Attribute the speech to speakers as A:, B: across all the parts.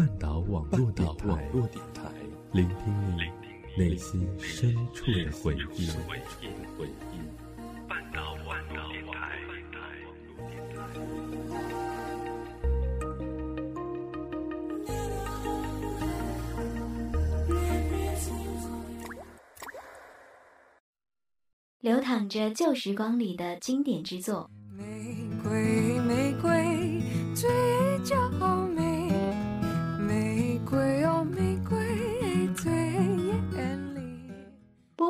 A: 半岛网络电台，聆听你内心深处的回忆。半岛网络电台。
B: 流淌着旧时光里的经典之作。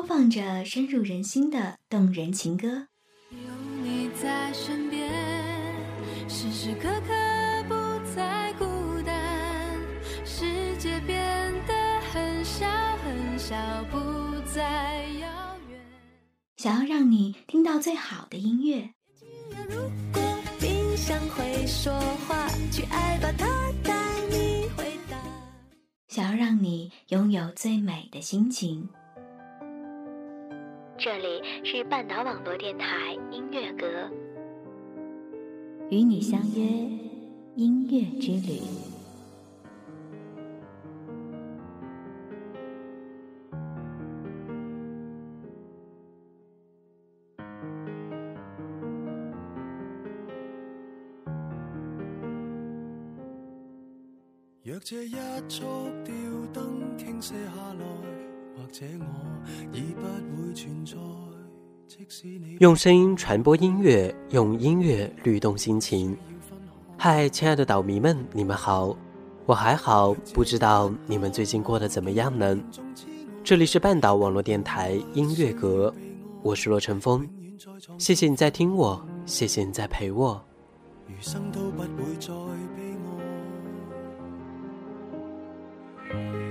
B: 播放着深入人心的动人情歌。
C: 有你在身边，时时刻刻不再孤单。世界变得很小很小，不再遥远。
B: 想要让你听到最好的音乐，
C: 如果冰箱会说话，去爱吧，它带你回答。
B: 想要让你拥有最美的心情。这里是半岛网络电台音乐阁，与你相约音乐之旅。
D: 若这一束吊灯倾泻下来，或者我已不会存在。即使你
E: 用声音传播音乐，用音乐律动心情。嗨，亲爱的岛迷们，你们好，我还好，不知道你们最近过得怎么样呢？这里是半岛网络电台音乐阁，我是洛晨风，谢谢你在听我，谢谢你在陪我。
D: 余生都不会再悲哀。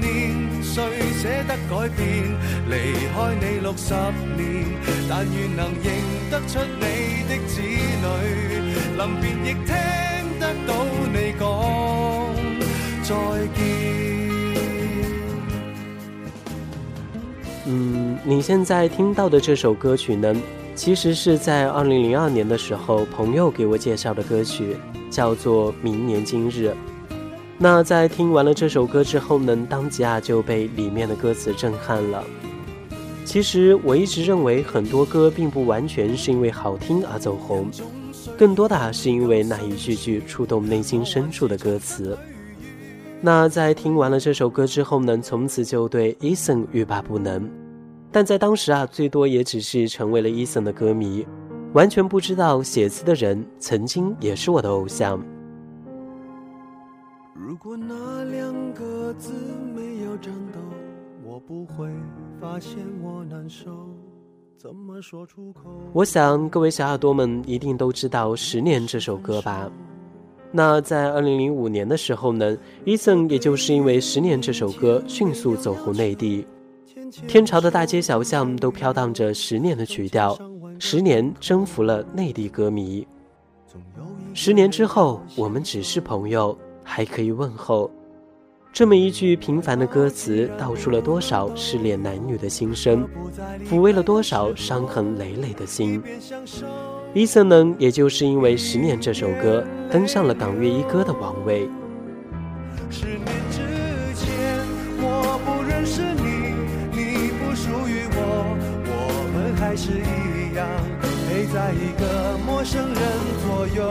D: 年，誰捨得改變？離開你六十年，但願能認得出你的子女，臨別亦聽得到你講再見。
E: 嗯，你现在听到的这首歌曲呢，其实是在二零零二年的时候，朋友给我介绍的歌曲，叫做《明年今日》。那在听完了这首歌之后呢，当即啊就被里面的歌词震撼了。其实我一直认为，很多歌并不完全是因为好听而走红，更多的是因为那一句句触动内心深处的歌词。那在听完了这首歌之后呢，从此就对 Eason 欲罢不能。但在当时啊，最多也只是成为了 Eason 的歌迷，完全不知道写词的人曾经也是我的偶像。
D: 如果那两个字没有颤抖，我不会发现我难受。怎么说出口？
E: 我想各位小耳朵们一定都知道《十年》这首歌吧？那在二零零五年的时候呢，Eason 也就是因为《十年》这首歌迅速走红内地，天朝的大街小巷都飘荡着《十年》的曲调，《十年》征服了内地歌迷。十年之后，我们只是朋友，还可以问候。这么一句平凡的歌词，道出了多少失恋男女的心声，抚慰了多少伤痕累累的心。Eason 呢，也就是因为《十年》这首歌，登上了港乐一哥的王位。
D: 十年之前，我不认识你，你不属于我，我们还是一样陪在一个陌生人左右，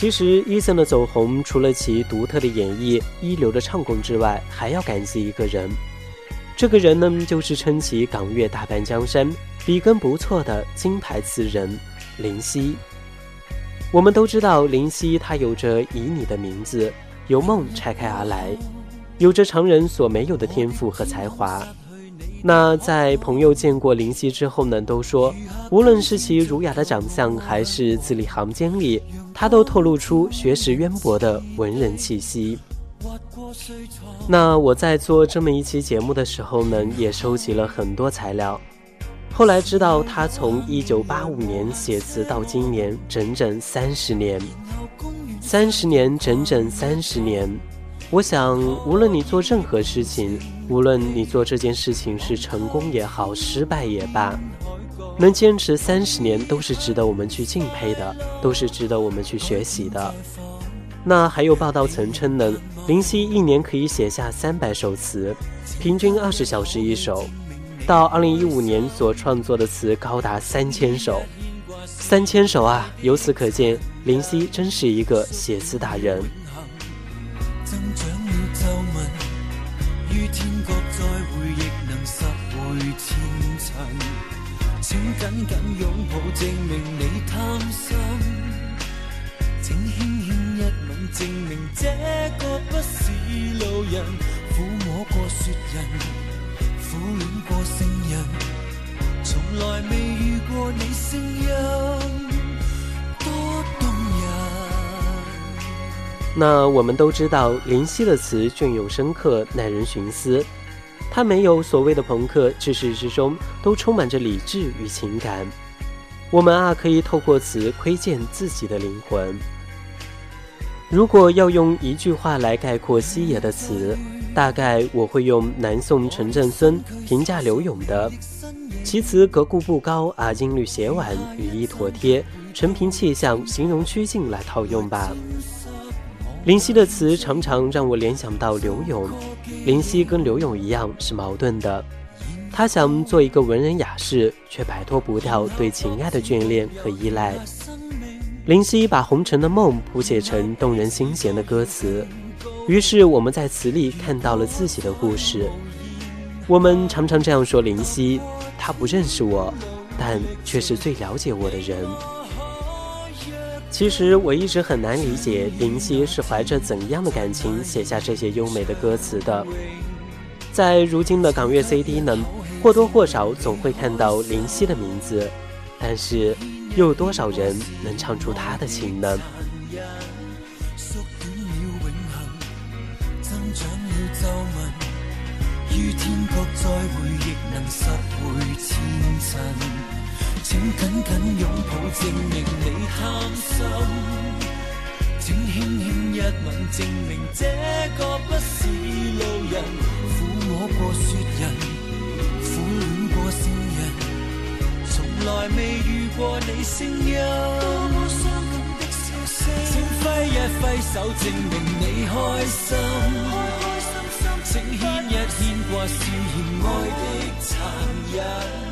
E: 其实，Eason 的走红，除了其独特的演绎、一流的唱功之外，还要感谢一个人。这个人呢，就是撑起港乐大半江山、笔耕不错的金牌词人林夕。我们都知道，林夕他有着以你的名字，由梦拆开而来，有着常人所没有的天赋和才华。那在朋友见过林夕之后呢，都说，无论是其儒雅的长相，还是字里行间里，他都透露出学识渊博的文人气息。那我在做这么一期节目的时候呢，也收集了很多材料。后来知道他从一九八五年写词到今年，整整三十年，三十年，整整三十年。我想，无论你做任何事情，无论你做这件事情是成功也好，失败也罢，能坚持三十年都是值得我们去敬佩的，都是值得我们去学习的。那还有报道曾称呢，林夕一年可以写下三百首词，平均二十小时一首。到二零一五年所创作的词高达三千首，三千首啊！由此可见，林夕真是一个写词达人。天国再会亦能拾回前尘。请紧紧拥抱，证明你贪心。请轻轻一吻，证明这个不是路人。抚摸过雪人，苦恋过圣人，从来未遇过你声音。那我们都知道，林夕的词隽永深刻，耐人寻思。他没有所谓的朋克，至始至终都充满着理智与情感。我们啊，可以透过词窥见自己的灵魂。如果要用一句话来概括西野的词，大概我会用南宋陈振孙评价柳永的：“其词格故不高，而音律写婉，语意妥帖，陈平气象，形容曲径来套用吧。”林夕的词常常让我联想到刘永。林夕跟刘永一样是矛盾的，他想做一个文人雅士，却摆脱不掉对情爱的眷恋和依赖。林夕把红尘的梦谱写成动人心弦的歌词，于是我们在词里看到了自己的故事。我们常常这样说林夕，他不认识我，但却是最了解我的人。其实我一直很难理解林夕是怀着怎样的感情写下这些优美的歌词的。在如今的港乐 CD 呢，或多或少总会看到林夕的名字，但是又有多少人能唱出他的情呢？请紧紧拥抱，证明你贪心。请轻轻一吻，证明这个不是路人。抚摸过雪人，苦恋过圣人，从来未遇过你声音。请挥一挥手，证明你开心。请牵一牵挂，笑言爱的残忍。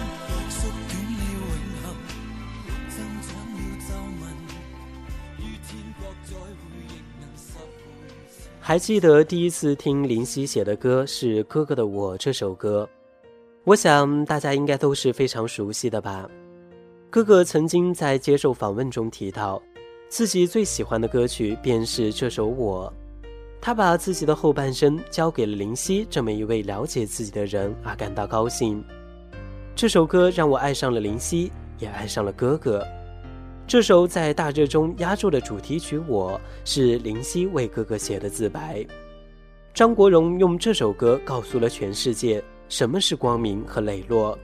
E: 还记得第一次听林夕写的歌是《哥哥的我》这首歌，我想大家应该都是非常熟悉的吧。哥哥曾经在接受访问中提到，自己最喜欢的歌曲便是这首《我》，他把自己的后半生交给了林夕这么一位了解自己的人，而感到高兴。这首歌让我爱上了林夕，也爱上了哥哥。这首在大热中压轴的主题曲《我》是林夕为哥哥写的自白。张国荣用这首歌告诉了全世界什么是光明和磊落。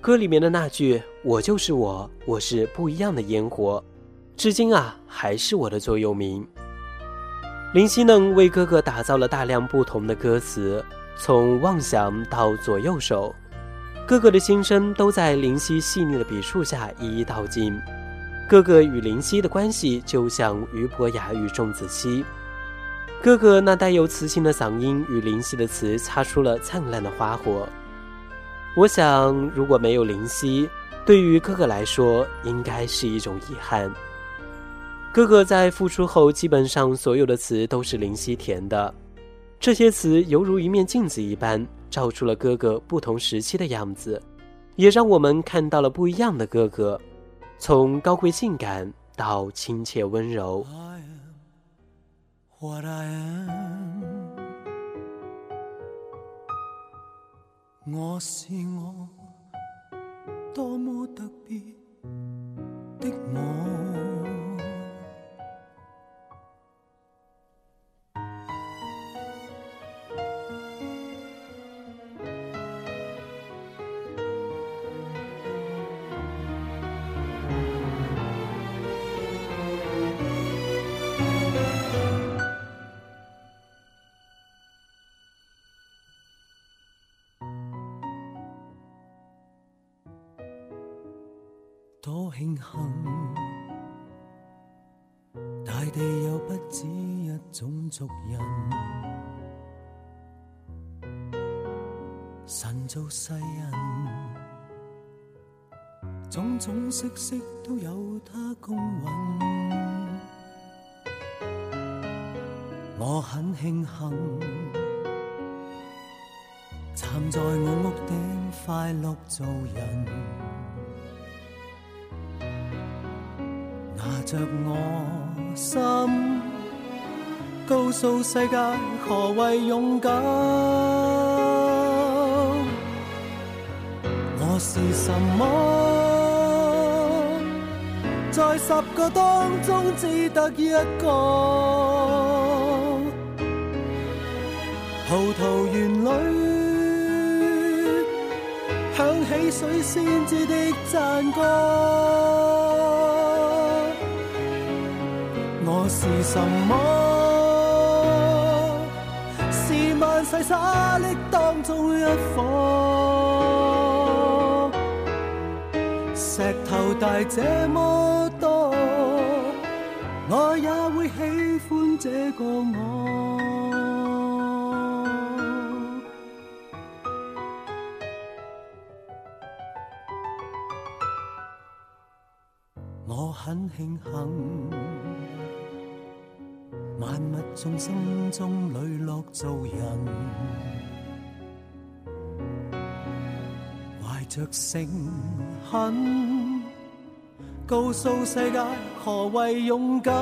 E: 歌里面的那句“我就是我，我是不一样的烟火”，至今啊还是我的座右铭。林夕呢为哥哥打造了大量不同的歌词，从妄想到左右手，哥哥的心声都在林夕细腻的笔触下一一道尽。哥哥与林夕的关系就像俞伯牙与钟子期，哥哥那带有磁性的嗓音与林夕的词擦出了灿烂的花火。我想，如果没有林夕，对于哥哥来说，应该是一种遗憾。哥哥在复出后，基本上所有的词都是林夕填的。这些词犹如一面镜子一般，照出了哥哥不同时期的样子，也让我们看到了不一样的哥哥，从高贵性感到亲切温柔。
D: 我是我，多么特别的我。世人，种种色色都有他公允。我很庆幸，站在我屋顶快乐做人。拿着我心，告诉世界何谓勇敢。是什么？在十个当中只得一个。葡萄园里响起水仙子的赞歌。我是什么？是万世沙砾当中一颗，石头大这么多，我也会喜欢这个我。我很庆幸。万物众生中磊落做人，着诚恳，告诉世界何谓勇敢。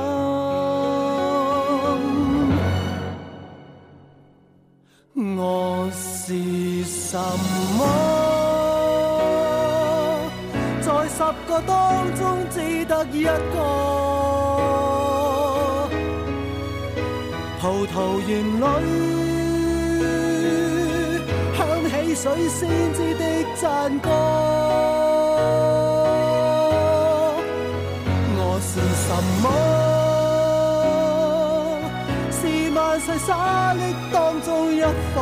D: 我是什么？在十个当中只得一个。葡萄园里水仙子的赞歌。我是什么？是万世沙砾当中一颗，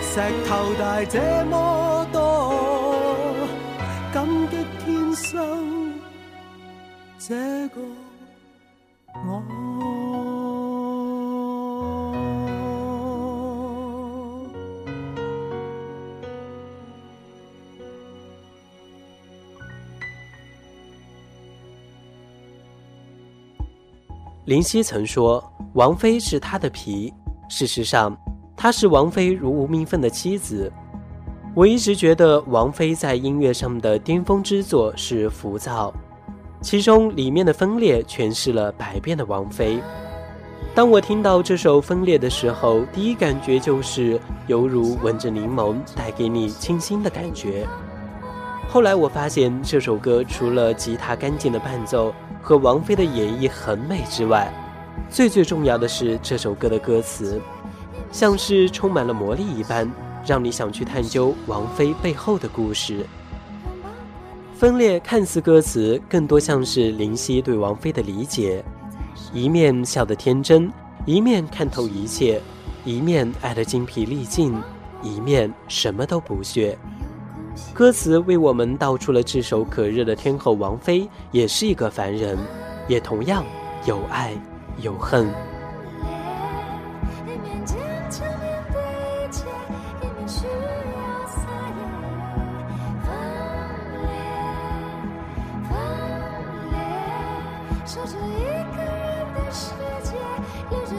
D: 石头大这么多，感激天生这个。
E: 林夕曾说：“王菲是他的皮。”事实上，她是王菲如无名分的妻子。我一直觉得王菲在音乐上的巅峰之作是《浮躁》。其中里面的分裂诠释了百变的王菲。当我听到这首《分裂》的时候，第一感觉就是犹如闻着柠檬，带给你清新的感觉。后来我发现这首歌除了吉他干净的伴奏和王菲的演绎很美之外，最最重要的是这首歌的歌词，像是充满了魔力一般，让你想去探究王菲背后的故事。分裂看似歌词，更多像是林夕对王菲的理解。一面笑得天真，一面看透一切，一面爱得精疲力尽，一面什么都不屑。歌词为我们道出了炙手可热的天后王菲也是一个凡人，也同样有爱有恨。
C: 守着一个人的世界，流着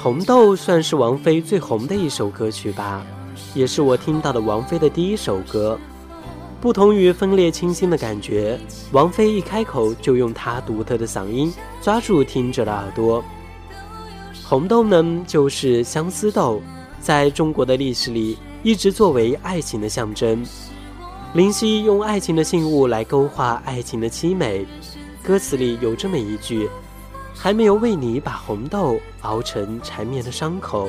E: 红豆》算是王菲最红的一首歌曲吧，也是我听到的王菲的第一首歌。不同于分裂清新的感觉，王菲一开口就用她独特的嗓音抓住听者的耳朵。红豆呢，就是相思豆，在中国的历史里一直作为爱情的象征。林夕用爱情的信物来勾画爱情的凄美，歌词里有这么一句：“还没有为你把红豆熬成缠绵的伤口，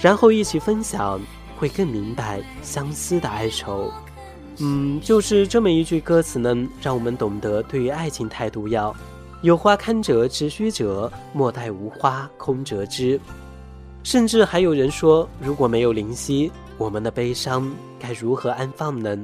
E: 然后一起分享，会更明白相思的哀愁。”嗯，就是这么一句歌词呢，让我们懂得对于爱情态度要有花堪折直须折，莫待无花空折枝。甚至还有人说，如果没有灵犀，我们的悲伤该如何安放呢？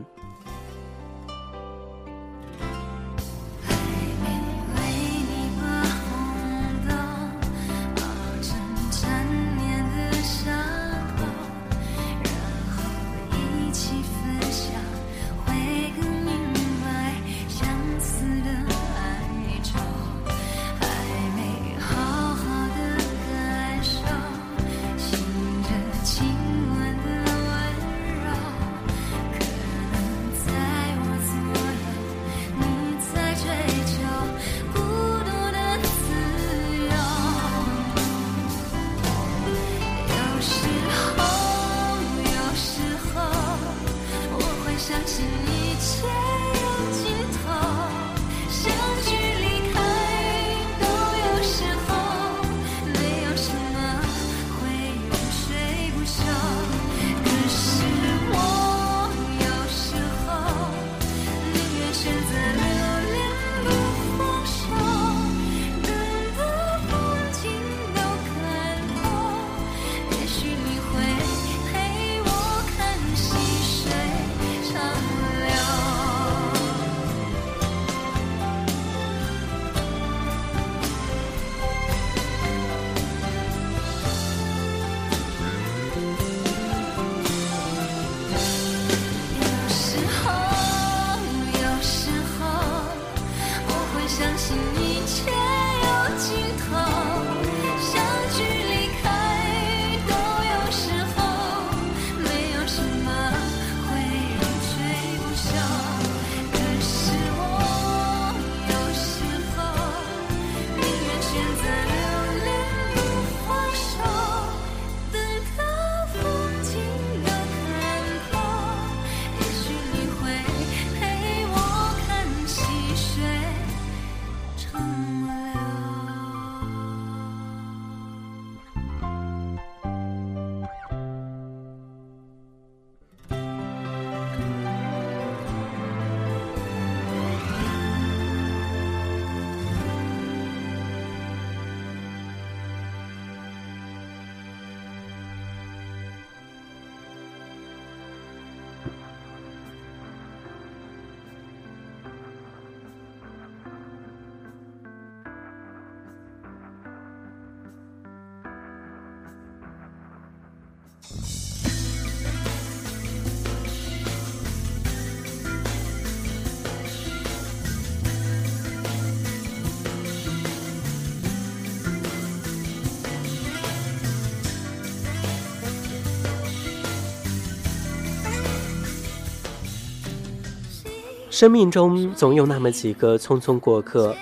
E: 生命中总有那么几个匆匆过客，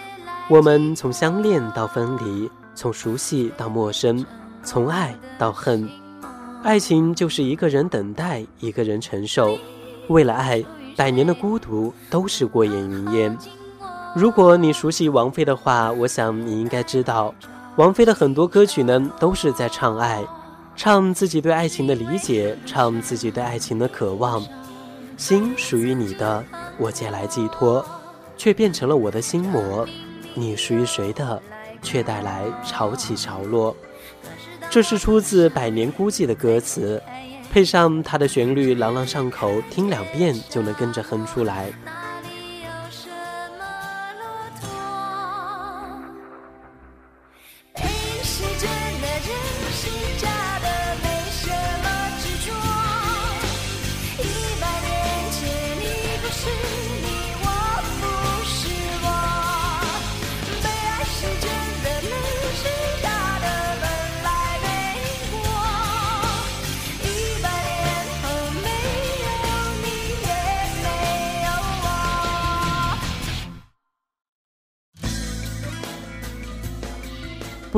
E: 我们从相恋到分离，从熟悉到陌生，从爱到恨。爱情就是一个人等待，一个人承受。为了爱，百年的孤独都是过眼云烟。如果你熟悉王菲的话，我想你应该知道，王菲的很多歌曲呢，都是在唱爱，唱自己对爱情的理解，唱自己对爱情的渴望。心属于你的，我借来寄托，却变成了我的心魔。你属于谁的，却带来潮起潮落。这是出自《百年孤寂》的歌词，配上它的旋律朗朗上口，听两遍就能跟着哼出来。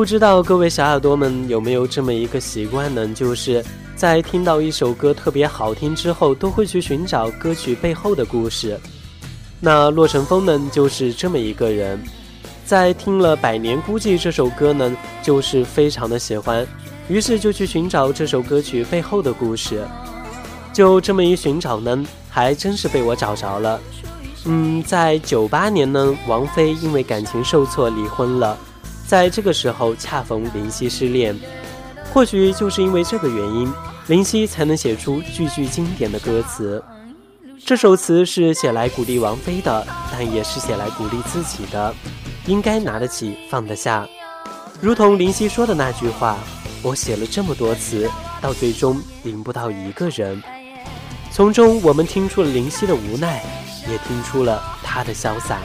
E: 不知道各位小耳朵们有没有这么一个习惯呢？就是在听到一首歌特别好听之后，都会去寻找歌曲背后的故事。那洛成风呢，就是这么一个人，在听了《百年孤寂》这首歌呢，就是非常的喜欢，于是就去寻找这首歌曲背后的故事。就这么一寻找呢，还真是被我找着了。嗯，在九八年呢，王菲因为感情受挫离婚了。在这个时候，恰逢林夕失恋，或许就是因为这个原因，林夕才能写出句句经典的歌词。这首词是写来鼓励王菲的，但也是写来鼓励自己的。应该拿得起，放得下。如同林夕说的那句话：“我写了这么多词，到最终赢不到一个人。”从中，我们听出了林夕的无奈，也听出了他的潇洒。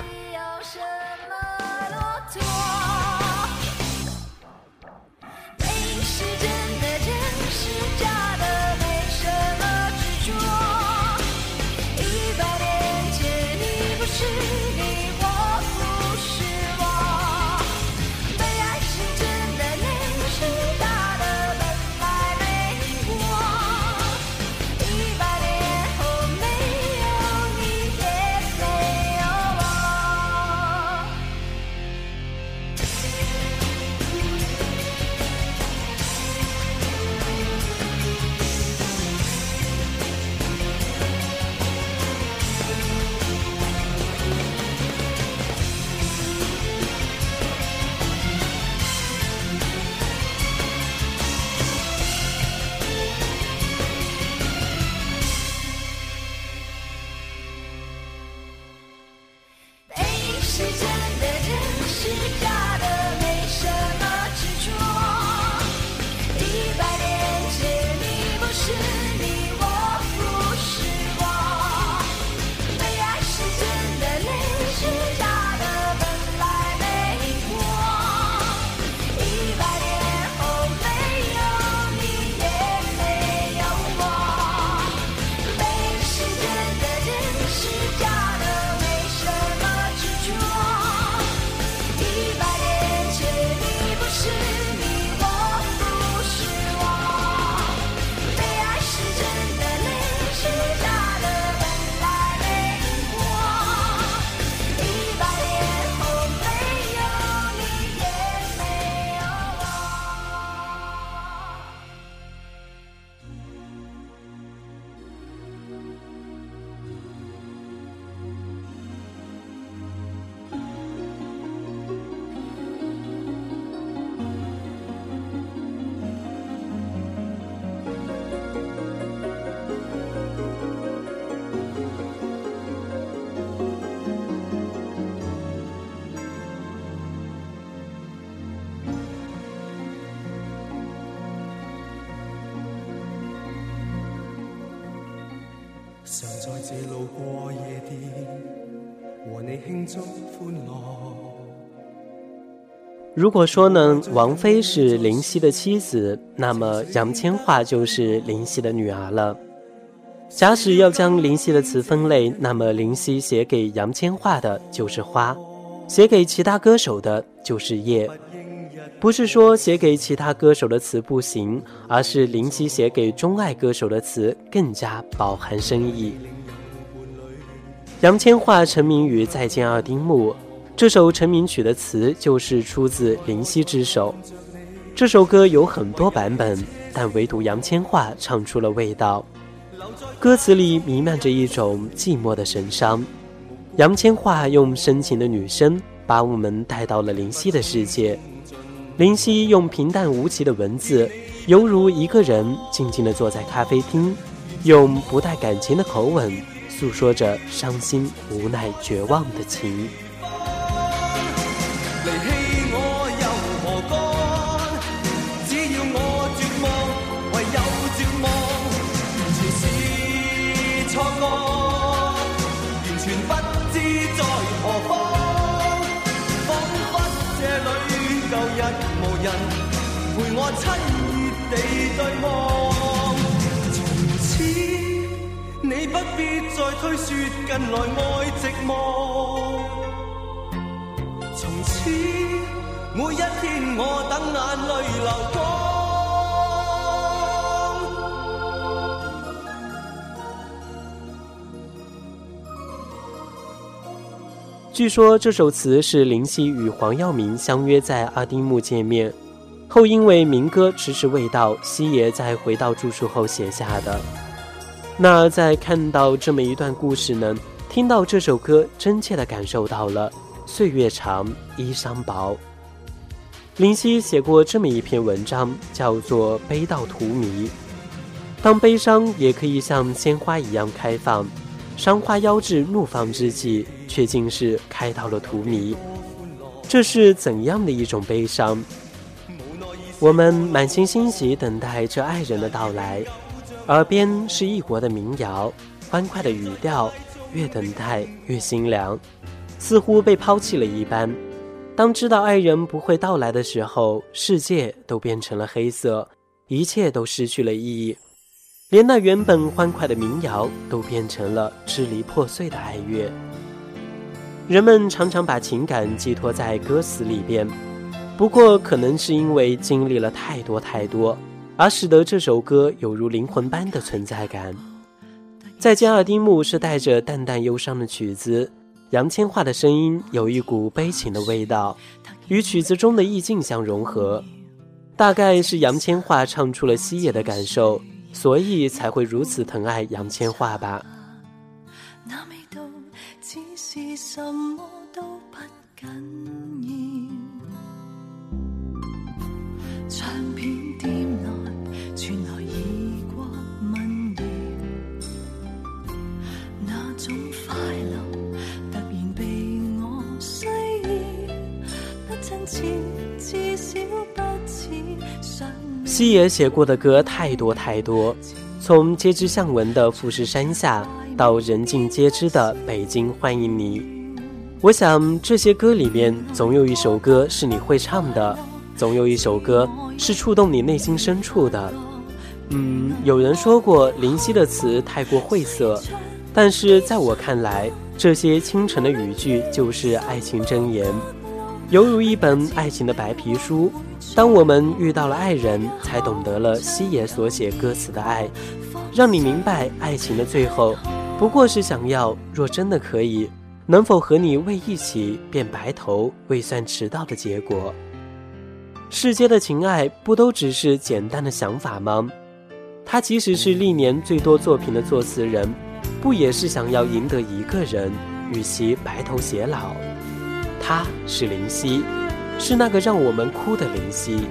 D: 常在这路过夜店，和你庆祝欢乐。
E: 如果说呢，王菲是林夕的妻子，那么杨千嬅就是林夕的女儿了。假使要将林夕的词分类，那么林夕写给杨千嬅的就是花，写给其他歌手的就是叶。不是说写给其他歌手的词不行，而是林夕写给钟爱歌手的词更加饱含深意。杨千嬅成名于《再见二丁目》，这首成名曲的词就是出自林夕之手。这首歌有很多版本，但唯独杨千嬅唱出了味道。歌词里弥漫着一种寂寞的神伤。杨千嬅用深情的女声，把我们带到了林夕的世界。林夕用平淡无奇的文字，犹如一个人静静地坐在咖啡厅，用不带感情的口吻，诉说着伤心、无奈、绝望的情。
D: 推说近来爱寂寞。从此每一天我等眼泪流光。
E: 据说这首词是林夕与黄耀明相约在阿丁木见面。后因为民歌迟迟未到，西爷在回到住处后写下的。那在看到这么一段故事呢？听到这首歌，真切地感受到了岁月长，衣裳薄。林夕写过这么一篇文章，叫做《悲到荼蘼》。当悲伤也可以像鲜花一样开放，伤花夭至怒放之际，却竟是开到了荼蘼。这是怎样的一种悲伤？我们满心欣喜等待着爱人的到来，耳边是异国的民谣，欢快的语调，越等待越心凉，似乎被抛弃了一般。当知道爱人不会到来的时候，世界都变成了黑色，一切都失去了意义，连那原本欢快的民谣都变成了支离破碎的哀乐。人们常常把情感寄托在歌词里边。不过，可能是因为经历了太多太多，而使得这首歌有如灵魂般的存在感。再见二丁目是带着淡淡忧伤的曲子，杨千嬅的声音有一股悲情的味道，与曲子中的意境相融合。大概是杨千嬅唱出了西野的感受，所以才会如此疼爱杨千嬅吧。西野写过的歌太多太多，从皆知向闻的富士山下，到人尽皆知的北京欢迎你。我想这些歌里面，总有一首歌是你会唱的。总有一首歌是触动你内心深处的。嗯，有人说过林夕的词太过晦涩，但是在我看来，这些清晨的语句就是爱情箴言，犹如一本爱情的白皮书。当我们遇到了爱人，才懂得了西野所写歌词的爱，让你明白爱情的最后，不过是想要若真的可以，能否和你为一起变白头未算迟到的结果。世间的情爱不都只是简单的想法吗？他即使是历年最多作品的作词人，不也是想要赢得一个人，与其白头偕老？他是林夕，是那个让我们哭的林夕。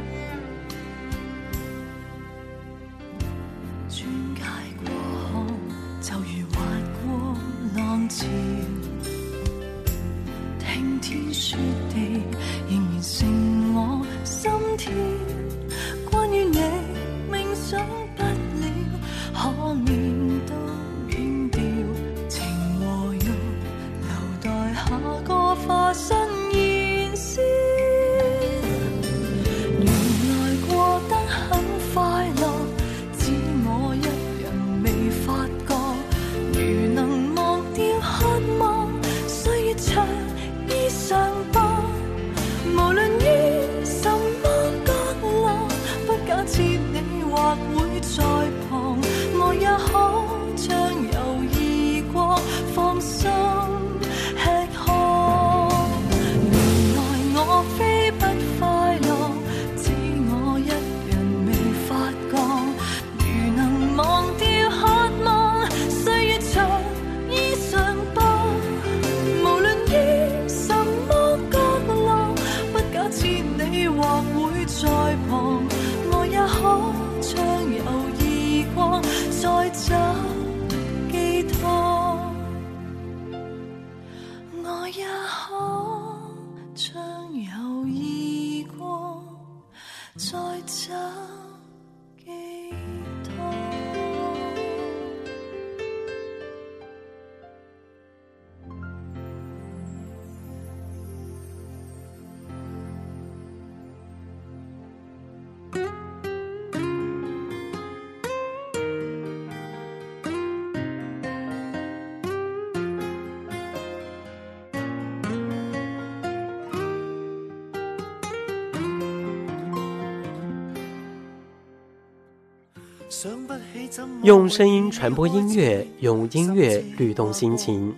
F: 用声音传播音乐，用音乐律动心情。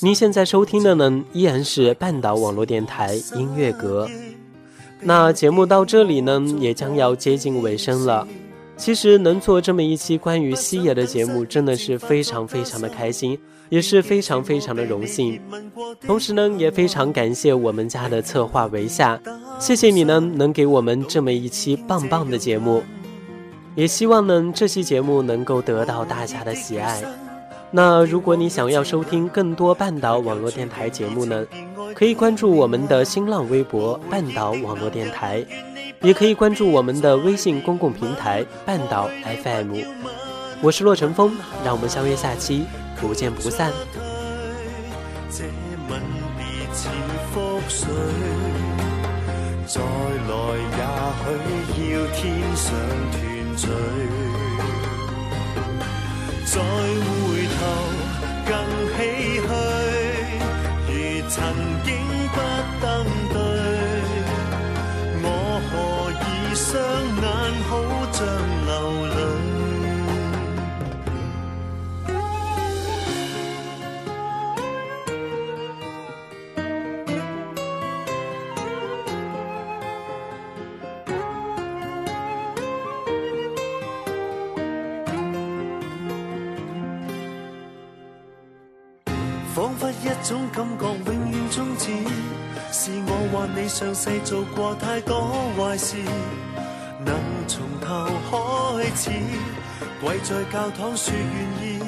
F: 您现在收听的呢，依然是半岛网络电台音乐阁。那节目到这里呢，也将要接近尾声了。其实能做这么一期关于西野的节目，真的是非常非常的开心，也是非常非常的荣幸。同时呢，也非常感谢我们家的策划维夏，谢谢你呢，能给我们这么一期棒棒的节目。也希望呢，这期节目能够得到大家的喜爱。那如果你想要收听更多半岛网络电台节目呢，可以关注我们的新浪微博“半岛网络电台”，也可以关注我们的微信公共平台“半岛 FM”。我是洛晨风，让我们相约下期，不见不散。再来也许要天上再回头更唏嘘，如曾经不登对，我何以双眼好像世做过太多坏事，能从头开始，跪在教堂说愿意。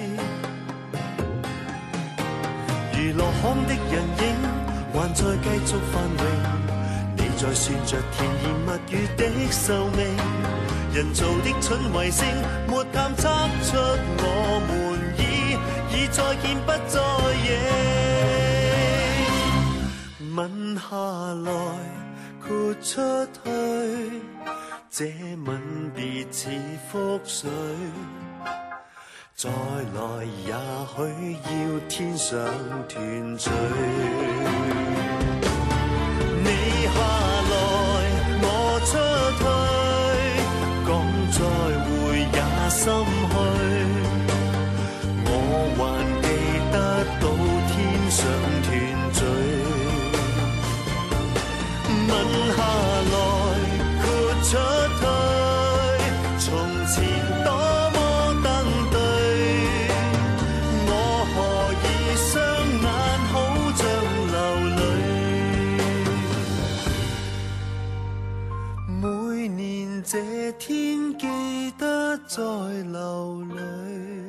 F: 如落空的人影，还在继续繁荣，你在算着甜言蜜语的寿命，人造的蠢卫星，没探测出我们已已再见不再认。吻下来，豁出去，这吻别似覆水。再来也许要天上团聚。你下来，我出去，讲再会也心这天记得再流泪。